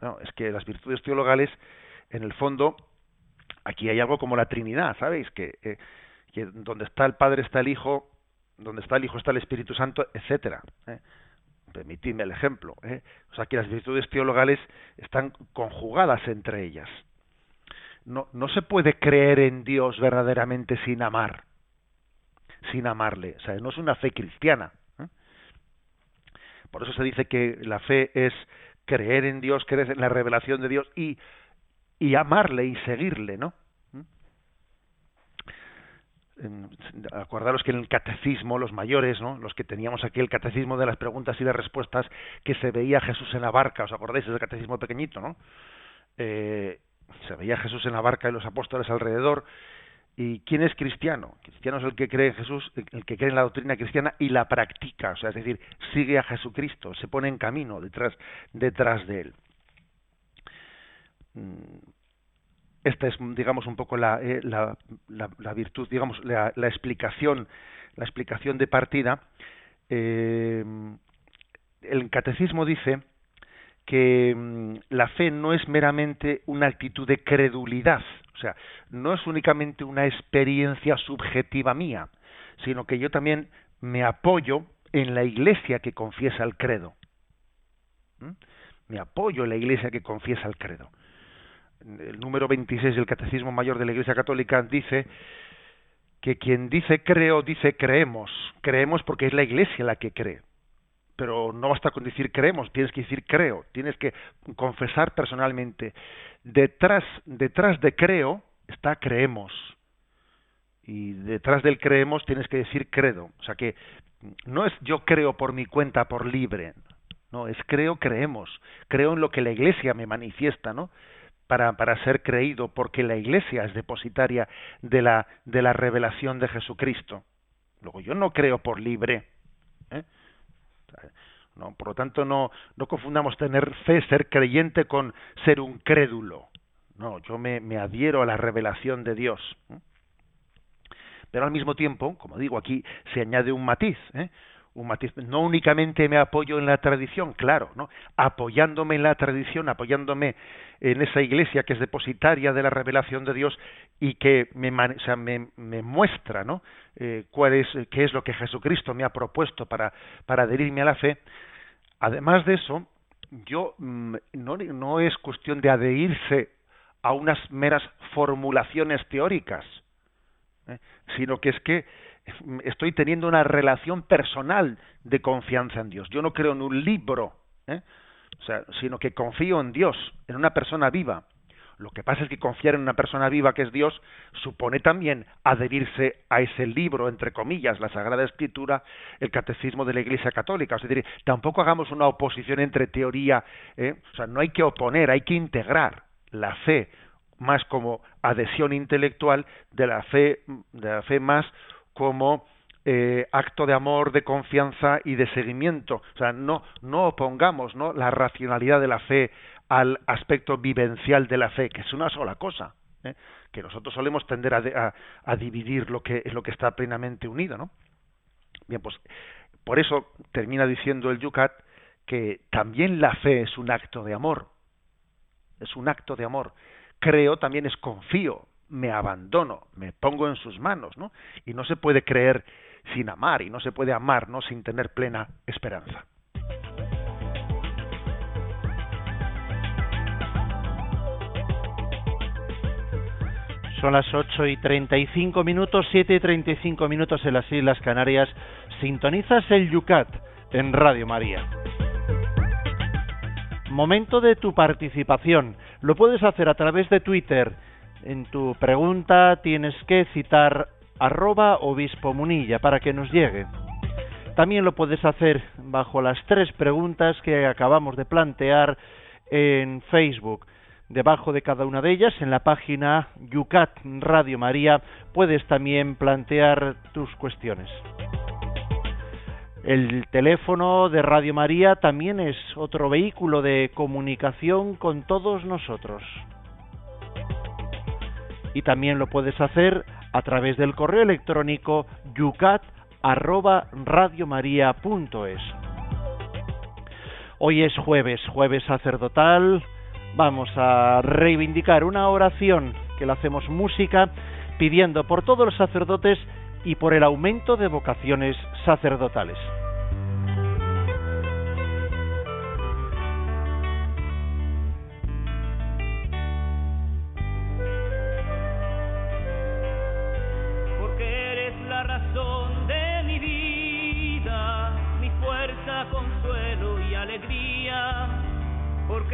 No, es que las virtudes teologales, en el fondo, aquí hay algo como la Trinidad, ¿sabéis? Que, eh, que donde está el Padre está el Hijo, donde está el Hijo está el Espíritu Santo, etcétera. ¿eh? permitidme el ejemplo, ¿eh? o sea que las virtudes teologales están conjugadas entre ellas. No, no se puede creer en Dios verdaderamente sin amar, sin amarle, o sea, no es una fe cristiana. Por eso se dice que la fe es creer en Dios, creer en la revelación de Dios y, y amarle y seguirle, ¿no? acordaros que en el catecismo, los mayores, ¿no? los que teníamos aquí el catecismo de las preguntas y las respuestas, que se veía Jesús en la barca, ¿os acordáis? ese catecismo pequeñito, ¿no? Eh, se veía Jesús en la barca y los apóstoles alrededor. ¿Y quién es cristiano? Cristiano es el que cree en Jesús, el que cree en la doctrina cristiana y la practica, o sea, es decir, sigue a Jesucristo, se pone en camino detrás, detrás de él. Mm, esta es digamos un poco la, eh, la, la, virtud digamos la, la, explicación la explicación de partida. Eh, el catecismo dice que mm, la fe no es meramente una actitud de credulidad o sea no es únicamente una experiencia subjetiva mía sino que yo también me apoyo en la iglesia que confiesa el credo ¿Mm? me apoyo en la iglesia que confiesa el credo el número 26 del Catecismo Mayor de la Iglesia Católica dice que quien dice creo, dice creemos. Creemos porque es la Iglesia la que cree. Pero no basta con decir creemos, tienes que decir creo, tienes que confesar personalmente. Detrás, detrás de creo está creemos. Y detrás del creemos tienes que decir credo. O sea que no es yo creo por mi cuenta, por libre. No, es creo, creemos. Creo en lo que la Iglesia me manifiesta, ¿no? para, para ser creído, porque la Iglesia es depositaria de la, de la revelación de Jesucristo. Luego yo no creo por libre. No, por lo tanto, no, no confundamos tener fe, ser creyente, con ser un crédulo. No, yo me, me adhiero a la revelación de Dios. ¿eh? Pero al mismo tiempo, como digo aquí, se añade un matiz. ¿eh? No únicamente me apoyo en la tradición, claro, ¿no? Apoyándome en la tradición, apoyándome en esa iglesia que es depositaria de la revelación de Dios y que me, me, muestra, ¿no? Eh, cuál es, qué es lo que Jesucristo me ha propuesto para, adherirme a la fe. Además de eso, yo mm, no, no es cuestión de adherirse a unas meras formulaciones teóricas, ¿eh? sino que es que estoy teniendo una relación personal de confianza en Dios. Yo no creo en un libro, ¿eh? o sea, sino que confío en Dios, en una persona viva. Lo que pasa es que confiar en una persona viva que es Dios supone también adherirse a ese libro, entre comillas, la Sagrada Escritura, el Catecismo de la Iglesia Católica. Es decir, tampoco hagamos una oposición entre teoría, ¿eh? o sea, no hay que oponer, hay que integrar la fe más como adhesión intelectual de la fe, de la fe más como eh, acto de amor, de confianza y de seguimiento. O sea, no, no opongamos ¿no? la racionalidad de la fe al aspecto vivencial de la fe, que es una sola cosa, ¿eh? que nosotros solemos tender a, a, dividir lo que, lo que está plenamente unido. ¿no? Bien, pues Por eso termina diciendo el Yucat que también la fe es un acto de amor. Es un acto de amor. Creo también es confío, me abandono, me pongo en sus manos, ¿no? Y no se puede creer sin amar y no se puede amar, ¿no? sin tener plena esperanza. Son las 8 y 35 minutos, 7 y 35 minutos en las Islas Canarias. Sintonizas el Yucat en Radio María. Momento de tu participación. Lo puedes hacer a través de Twitter. En tu pregunta tienes que citar arroba obispo munilla para que nos llegue. También lo puedes hacer bajo las tres preguntas que acabamos de plantear en Facebook. Debajo de cada una de ellas, en la página Yucat Radio María, puedes también plantear tus cuestiones. El teléfono de Radio María también es otro vehículo de comunicación con todos nosotros. Y también lo puedes hacer a través del correo electrónico yucat@radiomaria.es. Hoy es jueves, jueves sacerdotal. Vamos a reivindicar una oración que la hacemos música pidiendo por todos los sacerdotes y por el aumento de vocaciones sacerdotales.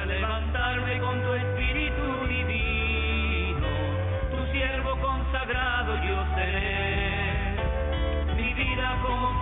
al levantarme con tu espíritu divino, tu siervo consagrado yo seré. Mi vida como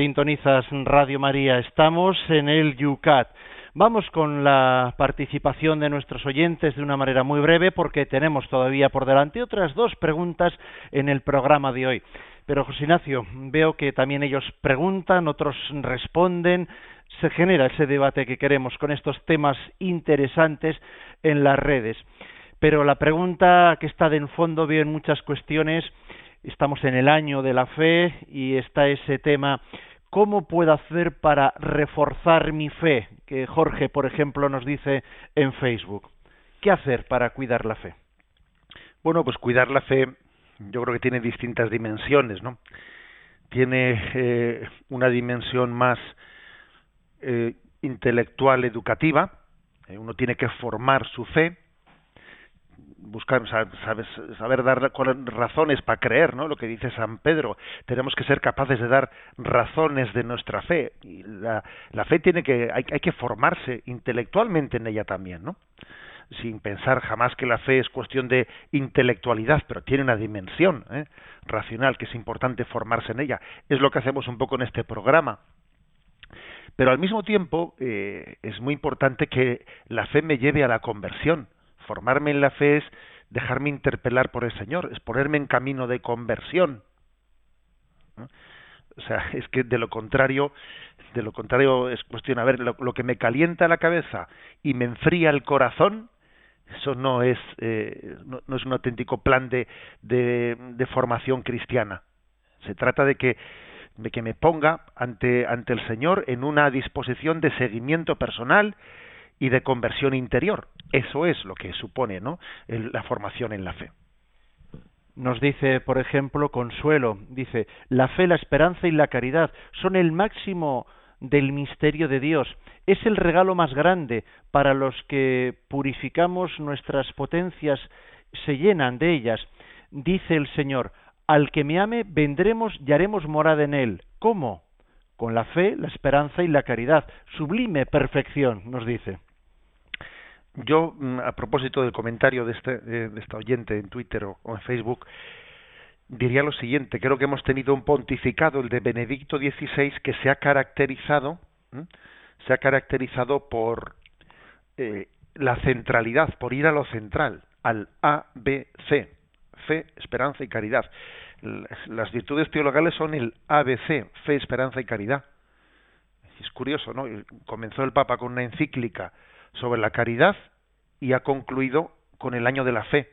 Sintonizas Radio María. Estamos en el Yucat. Vamos con la participación de nuestros oyentes de una manera muy breve porque tenemos todavía por delante otras dos preguntas en el programa de hoy. Pero José Ignacio, veo que también ellos preguntan, otros responden, se genera ese debate que queremos con estos temas interesantes en las redes. Pero la pregunta que está de en fondo veo en muchas cuestiones, estamos en el año de la fe y está ese tema ¿Cómo puedo hacer para reforzar mi fe? Que Jorge, por ejemplo, nos dice en Facebook. ¿Qué hacer para cuidar la fe? Bueno, pues cuidar la fe yo creo que tiene distintas dimensiones, ¿no? Tiene eh, una dimensión más eh, intelectual, educativa. Eh, uno tiene que formar su fe, buscar, sabes, saber dar razones para creer, ¿no? Lo que dice San Pedro, tenemos que ser capaces de dar razones de nuestra fe. Y la, la fe tiene que, hay, hay que formarse intelectualmente en ella también, ¿no? sin pensar jamás que la fe es cuestión de intelectualidad, pero tiene una dimensión ¿eh? racional que es importante formarse en ella. Es lo que hacemos un poco en este programa. Pero al mismo tiempo eh, es muy importante que la fe me lleve a la conversión formarme en la fe es dejarme interpelar por el Señor, es ponerme en camino de conversión. O sea, es que de lo contrario, de lo contrario es cuestión, a ver, lo, que me calienta la cabeza y me enfría el corazón, eso no es, eh, no, es un auténtico plan de, de, de, formación cristiana. Se trata de que, de que me ponga ante, ante el Señor en una disposición de seguimiento personal y de conversión interior. Eso es lo que supone ¿no? la formación en la fe. Nos dice, por ejemplo, Consuelo, dice, la fe, la esperanza y la caridad son el máximo del misterio de Dios. Es el regalo más grande para los que purificamos nuestras potencias, se llenan de ellas. Dice el Señor, al que me ame vendremos y haremos morada en él. ¿Cómo? Con la fe, la esperanza y la caridad. Sublime perfección, nos dice. Yo, mm, a propósito del comentario de, este, de esta oyente en Twitter o, en Facebook, diría lo siguiente. Creo que hemos tenido un pontificado, el de Benedicto XVI, que se ha caracterizado, se ha caracterizado por eh, la centralidad, por ir a lo central, al A, B, C, fe, esperanza y caridad. Las virtudes teologales son el ABC, fe, esperanza y caridad. Es curioso, ¿no? Comenzó el Papa con una encíclica sobre la caridad y ha concluido con el año de la fe.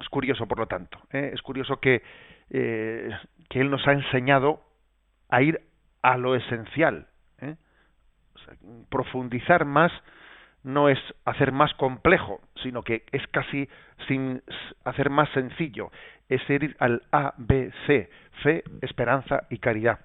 Es curioso, por lo tanto, ¿eh? es curioso que, eh, que él nos ha enseñado a ir a lo esencial. ¿eh? profundizar más no es hacer más complejo, sino que es casi sin hacer más sencillo, es ir al A, B, C, fe, esperanza y caridad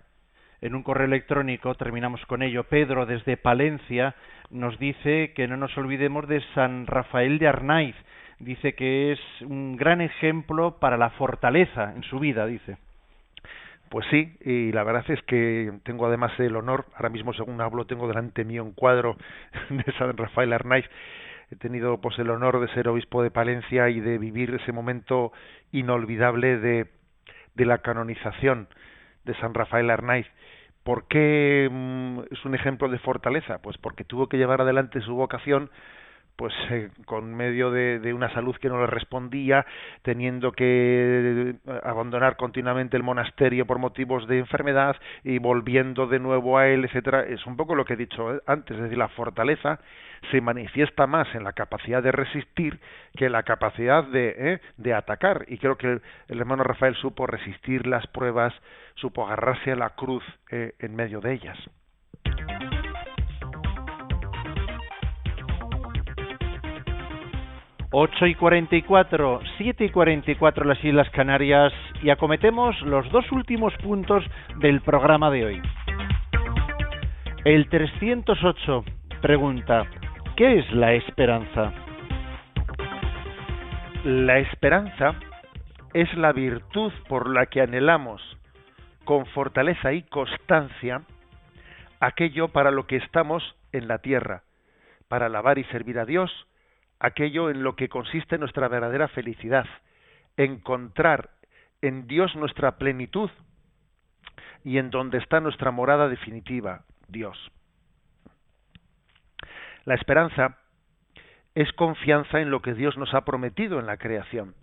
en un correo electrónico, terminamos con ello, Pedro desde Palencia nos dice que no nos olvidemos de San Rafael de Arnaiz, dice que es un gran ejemplo para la fortaleza en su vida, dice. Pues sí, y la verdad es que tengo además el honor, ahora mismo según hablo tengo delante mío un cuadro de San Rafael Arnaiz, he tenido pues el honor de ser obispo de Palencia y de vivir ese momento inolvidable de, de la canonización de San Rafael Arnaiz. ¿Por qué mm, es un ejemplo de fortaleza? Pues porque tuvo que llevar adelante su vocación pues eh, con medio de, de, una salud que no le respondía, teniendo que eh, abandonar continuamente el monasterio por motivos de enfermedad y volviendo de nuevo a él, etcétera, es un poco lo que he dicho eh, antes, es decir, la fortaleza se manifiesta más en la capacidad de resistir que en la capacidad de, de atacar. Y creo que el, hermano Rafael supo resistir las pruebas, supo agarrarse a la cruz en medio de ellas. 8 y 44, 7 y 44 las Islas Canarias y acometemos los dos últimos puntos del programa de hoy. El 308 pregunta, ¿qué es la esperanza? La esperanza es la virtud por la que anhelamos con fortaleza y constancia aquello para lo que estamos en la tierra, para alabar y servir a Dios, aquello en lo que consiste nuestra verdadera felicidad, encontrar en Dios nuestra plenitud, y en donde está nuestra morada definitiva, Dios. La esperanza es confianza en lo que Dios nos ha prometido en la creación,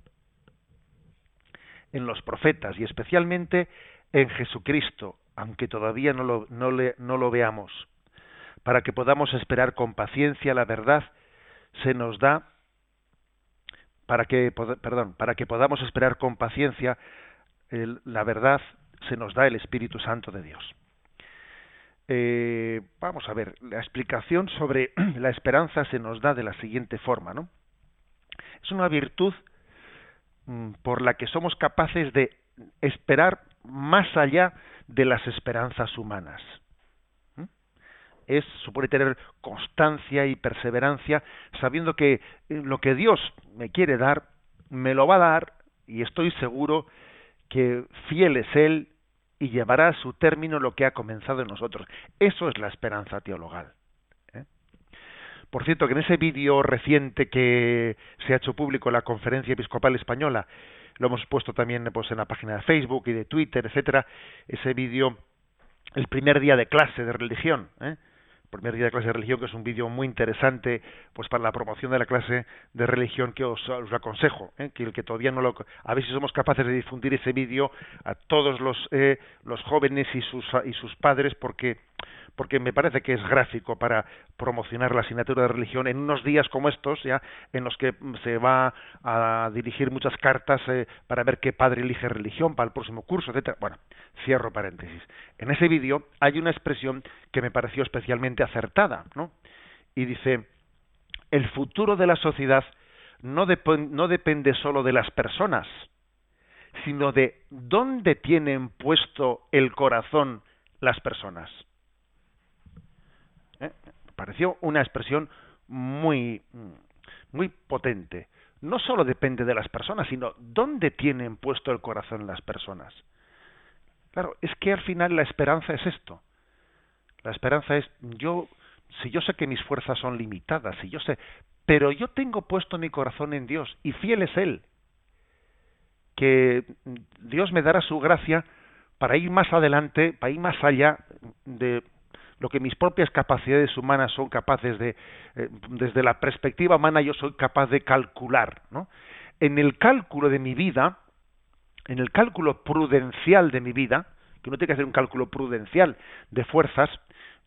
en los profetas y especialmente en Jesucristo, aunque todavía no lo, veamos. Para que podamos esperar con paciencia la verdad, se nos da para que perdón, para que podamos esperar con paciencia la verdad, se nos da el Espíritu Santo de Dios. Eh, vamos a ver, la explicación sobre la esperanza se nos da de la siguiente forma, ¿no? Es una virtud mm, por la que somos capaces de esperar más allá de las esperanzas humanas. Es, supone tener constancia y perseverancia, sabiendo que eh, lo que Dios me quiere dar, me lo va a dar, y estoy seguro que fiel es Él y llevará a su término lo que ha comenzado en nosotros. Eso es la esperanza teologal. ¿eh? Por cierto, que en ese vídeo reciente que se ha hecho público en la Conferencia Episcopal Española, lo hemos puesto también pues, en la página de Facebook y de Twitter, etcétera, ese vídeo, el primer día de clase de religión, ¿eh? Primer día de clase de religión, que es un vídeo muy interesante pues para la promoción de la clase de religión que os, aconsejo, ¿eh? que el que todavía no lo... A ver si somos capaces de difundir ese vídeo a todos los, eh, los jóvenes y sus, y sus padres, porque porque me parece que es gráfico para promocionar la asignatura de religión en unos días como estos, ya en los que se va a dirigir muchas cartas eh, para ver qué padre elige religión para el próximo curso, etcétera. Bueno, cierro paréntesis. En ese vídeo hay una expresión que me pareció especialmente acertada, ¿no? Y dice, el futuro de la sociedad no, no depende solo de las personas, sino de dónde tienen puesto el corazón las personas. ¿Eh? Pareció una expresión muy, muy potente. No solo depende de las personas, sino dónde tienen puesto el corazón las personas. Claro, es que al final la esperanza es esto. La esperanza es yo, si yo sé que mis fuerzas son limitadas, si yo sé, pero yo tengo puesto mi corazón en Dios y fiel es Él, que Dios me dará su gracia para ir más adelante, para ir más allá de lo que mis propias capacidades humanas son capaces de, eh, desde la perspectiva humana yo soy capaz de calcular, ¿no? En el cálculo de mi vida, en el cálculo prudencial de mi vida, que uno tiene que hacer un cálculo prudencial de fuerzas,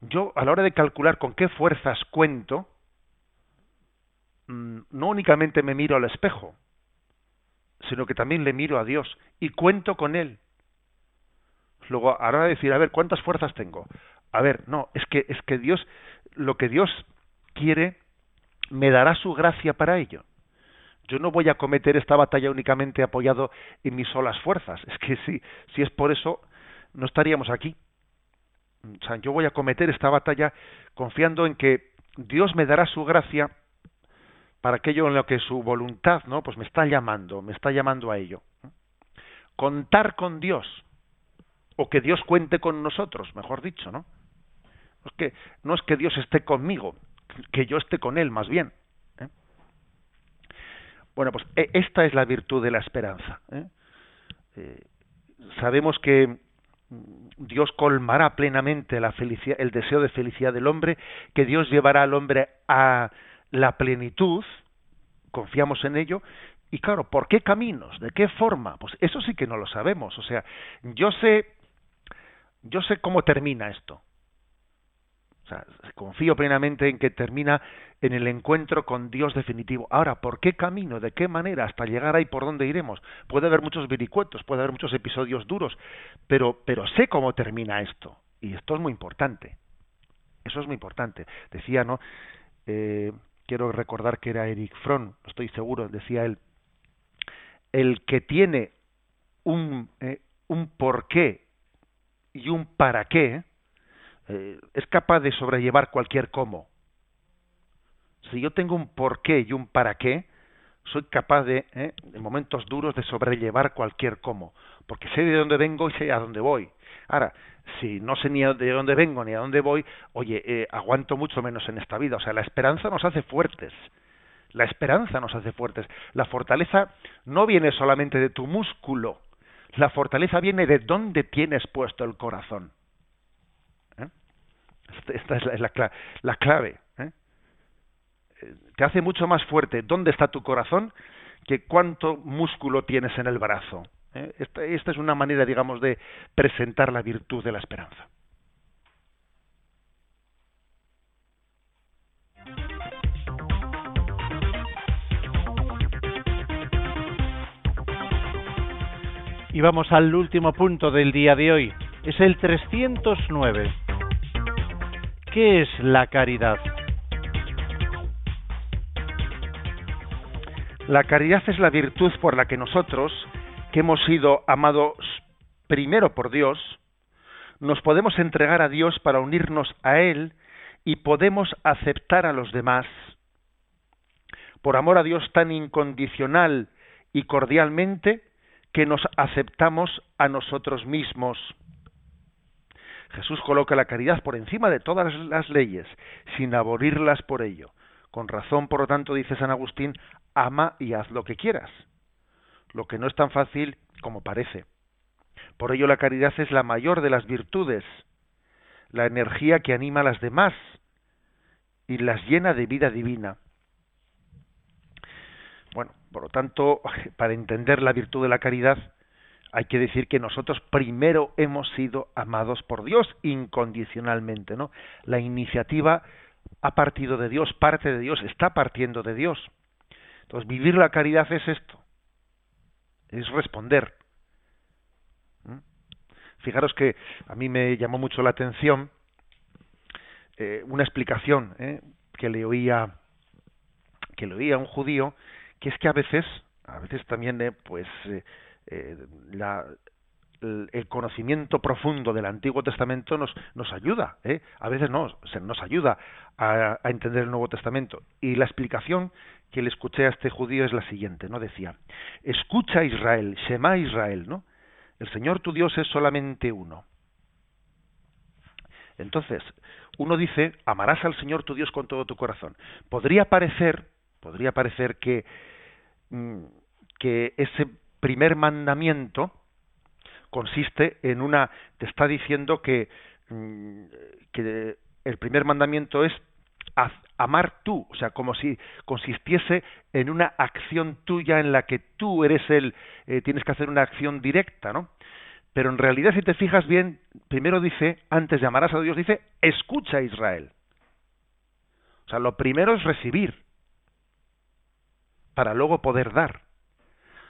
yo a la hora de calcular con qué fuerzas cuento, mm, no únicamente me miro al espejo, sino que también le miro a Dios y cuento con Él. Luego, a la hora de decir, a ver, ¿cuántas fuerzas tengo? A ver, no, es que, es que Dios, lo que Dios quiere, me dará su gracia para ello. Yo no voy a cometer esta batalla únicamente apoyado en mis solas fuerzas. Es que si, si es por eso, no estaríamos aquí. O sea, yo voy a cometer esta batalla confiando en que Dios me dará su gracia para aquello en lo que su voluntad, ¿no? Pues me está llamando, me está llamando a ello. Contar con Dios, o que Dios cuente con nosotros, mejor dicho, ¿no? Es que no es que Dios esté conmigo, que yo esté con Él, más bien. ¿eh? Bueno, pues e, esta es la virtud de la esperanza. ¿eh? Eh, sabemos que Dios colmará plenamente la felicidad, el deseo de felicidad del hombre, que Dios llevará al hombre a la plenitud, confiamos en ello, y claro, ¿por qué caminos? ¿De qué forma? Pues eso sí que no lo sabemos. O sea, yo sé, yo sé cómo termina esto confío plenamente en que termina en el encuentro con Dios definitivo. Ahora, ¿por qué camino? ¿De qué manera? Hasta llegar ahí, ¿por dónde iremos? Puede haber muchos viricuetos, puede haber muchos episodios duros, pero, pero sé cómo termina esto. Y esto es muy importante. Eso es muy importante. Decía, ¿no? Eh, quiero recordar que era Eric Fromm, estoy seguro, decía él, el que tiene un, eh, un porqué y un para qué, es capaz de sobrellevar cualquier cómo. Si yo tengo un por qué y un para qué, soy capaz de, eh, en momentos duros, de sobrellevar cualquier cómo, porque sé de dónde vengo y sé a dónde voy. Ahora, si no sé ni de dónde vengo ni a dónde voy, oye, eh, aguanto mucho menos en esta vida. O sea, la esperanza nos hace fuertes. La esperanza nos hace fuertes. La fortaleza no viene solamente de tu músculo, La fortaleza viene de dónde tienes puesto el corazón. Esta es la, la, clave. ¿eh? Te hace mucho más fuerte dónde está tu corazón que cuánto músculo tienes en el brazo. ¿eh? Esta es una manera, digamos, de presentar la virtud de la esperanza. Y vamos al último punto del día de hoy. Es el 309. ¿Qué es la caridad? La caridad es la virtud por la que nosotros, que hemos sido amados primero por Dios, nos podemos entregar a Dios para unirnos a Él y podemos aceptar a los demás. Por amor a Dios tan incondicional y cordialmente, que nos aceptamos a nosotros mismos. Jesús coloca la caridad por encima de todas las leyes, sin abolirlas por ello. Con razón, por lo tanto, dice San Agustín, ama y haz lo que quieras, lo que no es tan fácil como parece. Por ello la caridad es la mayor de las virtudes, la energía que anima a las demás y las llena de vida divina. Bueno, por lo tanto, para entender la virtud de la caridad, hay que decir que nosotros primero hemos sido amados por Dios incondicionalmente, ¿no? La iniciativa ha partido de Dios, parte de Dios, está partiendo de Dios. Entonces, vivir la caridad es esto, es responder. ¿Mm? Fijaros que a mí me llamó mucho la atención eh, una explicación ¿eh? que le oía que le oía un judío que es que a veces, a veces también, eh, pues, eh, el conocimiento profundo del Antiguo Testamento nos, nos ayuda, ¿eh? a veces no, nos ayuda a, a, entender el Nuevo Testamento. Y la explicación que le escuché a este judío es la siguiente, ¿no? Decía, escucha Israel, Shema Israel, ¿no? El Señor tu Dios es solamente uno. Entonces, uno dice, amarás al Señor tu Dios con todo tu corazón. Podría parecer, podría parecer que Mm, que ese primer mandamiento consiste en una te está diciendo que mm, el primer mandamiento es amar tú, o sea, como si consistiese en una acción tuya en la que tú eres el, eh, tienes que hacer una acción directa, ¿no? Pero en realidad, si te fijas bien, primero dice, antes de amarás a Dios, dice, escucha Israel. O sea, lo primero es recibir para luego poder dar.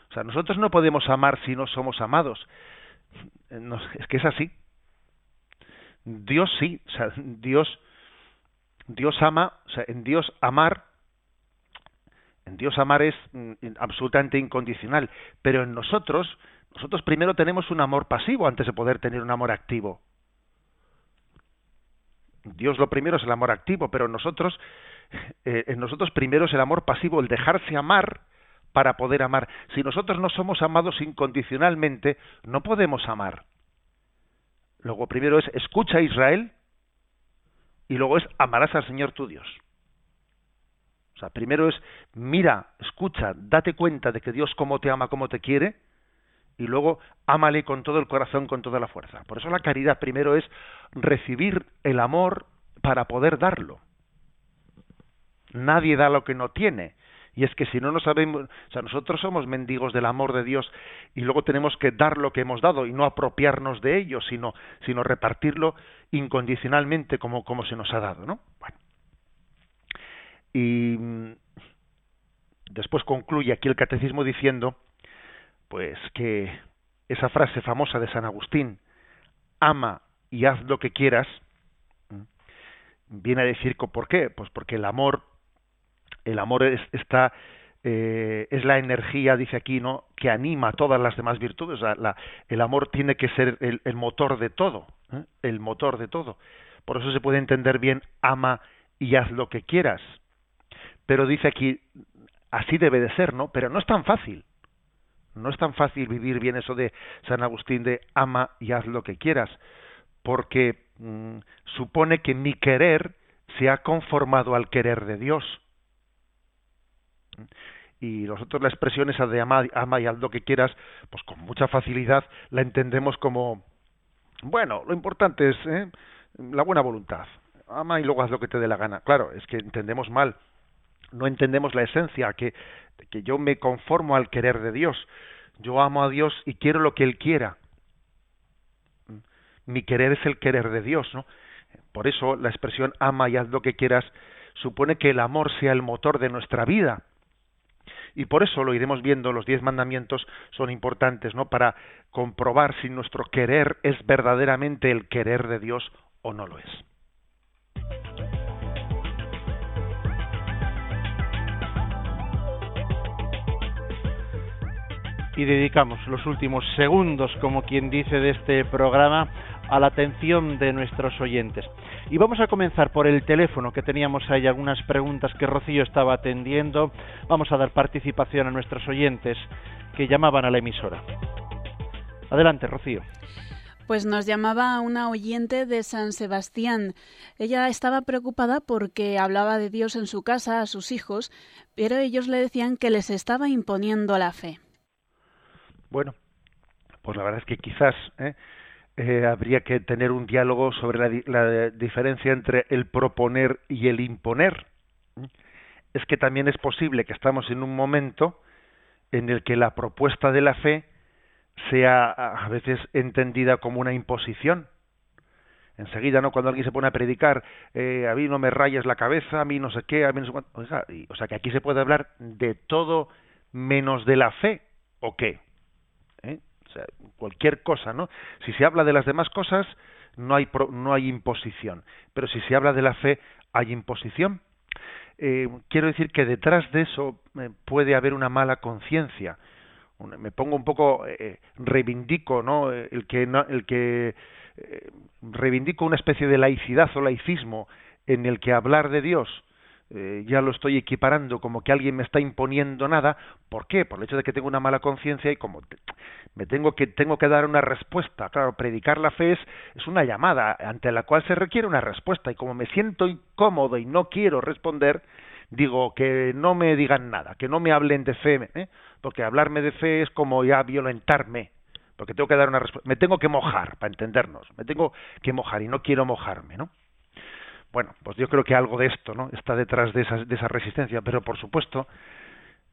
O sea, nosotros no podemos amar si no somos amados. es que es así. Dios sí, o sea, Dios Dios ama, o sea, en Dios amar en Dios amar es mm, absolutamente incondicional, pero en nosotros nosotros primero tenemos un amor pasivo antes de poder tener un amor activo. Dios lo primero es el amor activo, pero nosotros eh, en nosotros primero es el amor pasivo, el dejarse amar para poder amar. Si nosotros no somos amados incondicionalmente, no podemos amar. Luego primero es escucha a Israel y luego es amarás al Señor tu Dios. O sea, primero es mira, escucha, date cuenta de que Dios como te ama, como te quiere, y luego ámale con todo el corazón, con toda la fuerza. Por eso la caridad primero es recibir el amor para poder darlo. Nadie da lo que no tiene. Y es que si no nos sabemos, o sea, nosotros somos mendigos del amor de Dios y luego tenemos que dar lo que hemos dado y no apropiarnos de ello, sino, sino repartirlo incondicionalmente como, como se nos ha dado, ¿no? Bueno. Y mm, después concluye aquí el catecismo diciendo, pues que esa frase famosa de San Agustín, ama y haz lo que quieras, viene a decir por qué, pues porque el amor el amor es, está eh, es la energía, dice aquí, ¿no? que anima todas las demás virtudes. La, el amor tiene que ser el, motor de todo, ¿eh? el motor de todo. Por eso se puede entender bien, ama y haz lo que quieras. Pero dice aquí, así debe de ser, ¿no? Pero no es tan fácil. No es tan fácil vivir bien eso de San Agustín de ama y haz lo que quieras, porque mm, supone que mi querer se ha conformado al querer de Dios y nosotros la expresión esa de ama, ama y haz lo que quieras, pues con mucha facilidad la entendemos como, bueno, lo importante es ¿eh? la buena voluntad. Ama y luego haz lo que te dé la gana. Claro, es que entendemos mal. No entendemos la esencia, que, que yo me conformo al querer de Dios. Yo amo a Dios y quiero lo que Él quiera. Mi querer es el querer de Dios, ¿no? Por eso la expresión ama y haz lo que quieras supone que el amor sea el motor de nuestra vida y por eso lo iremos viendo, los diez mandamientos son importantes, ¿no? Para comprobar si nuestro querer es verdaderamente el querer de Dios o no lo es. Y dedicamos los últimos segundos, como quien dice, de este programa a la atención de nuestros oyentes. Y vamos a comenzar por el teléfono, que teníamos ahí algunas preguntas que Rocío estaba atendiendo. Vamos a dar participación a nuestros oyentes que llamaban a la emisora. Adelante, Rocío. Pues nos llamaba una oyente de San Sebastián. Ella estaba preocupada porque hablaba de Dios en su casa a sus hijos, pero ellos le decían que les estaba imponiendo la fe. Bueno, pues la verdad es que quizás ¿eh? Eh, habría que tener un diálogo sobre la, diferencia entre el proponer y el imponer. Es que también es posible que estamos en un momento en el que la propuesta de la fe sea a veces entendida como una imposición. Enseguida, ¿no? Cuando alguien se pone a predicar, eh, a mí no me rayes la cabeza, a mí no sé qué, a mí no sé cuánto. o sea, que aquí se puede hablar de todo menos de la fe, ¿o qué? Cualquier cosa, ¿no? Si se habla de las demás cosas, no hay, no hay imposición. Pero si se habla de la fe, hay imposición. Eh, quiero decir que detrás de eso eh, puede haber una mala conciencia. Me pongo un poco, eh, reivindico, ¿no? El que, el que reivindico una especie de laicidad o laicismo en el que hablar de Dios ya lo estoy equiparando como que alguien me está imponiendo nada. ¿Por qué? Por el hecho de que tengo una mala conciencia y como me tengo que tengo que dar una respuesta. Claro, predicar la fe es, es una llamada ante la cual se requiere una respuesta y como me siento incómodo y no quiero responder, digo que no me digan nada, que no me hablen de fe, ¿eh? porque hablarme de fe es como ya violentarme, porque tengo que dar una respuesta, me tengo que mojar para entendernos, me tengo que mojar y no quiero mojarme, ¿no? Bueno, pues yo creo que algo de esto ¿no? está detrás de esa, de esa resistencia, pero por supuesto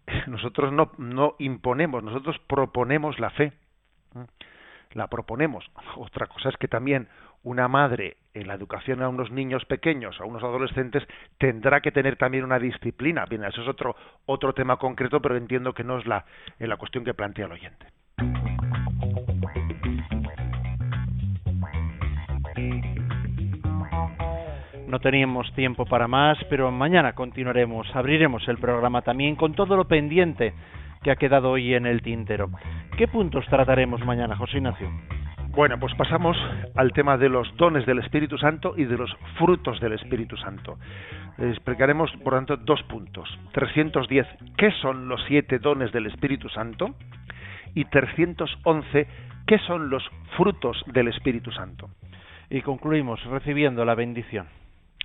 nosotros no, no imponemos, nosotros proponemos la fe, la proponemos. Otra cosa es que también una madre en la educación a unos niños pequeños, a unos adolescentes, tendrá que tener también una disciplina. Bien, eso es otro, otro tema concreto, pero entiendo que no es la, la cuestión que plantea el oyente. No teníamos tiempo para más, pero mañana continuaremos, abriremos el programa también con todo lo pendiente que ha quedado hoy en el tintero. ¿Qué puntos trataremos mañana, José Ignacio? Bueno, pues pasamos al tema de los dones del Espíritu Santo y de los frutos del Espíritu Santo. Explicaremos, por tanto, dos puntos. 310, ¿qué son los siete dones del Espíritu Santo? Y 311, ¿qué son los frutos del Espíritu Santo? Y concluimos recibiendo la bendición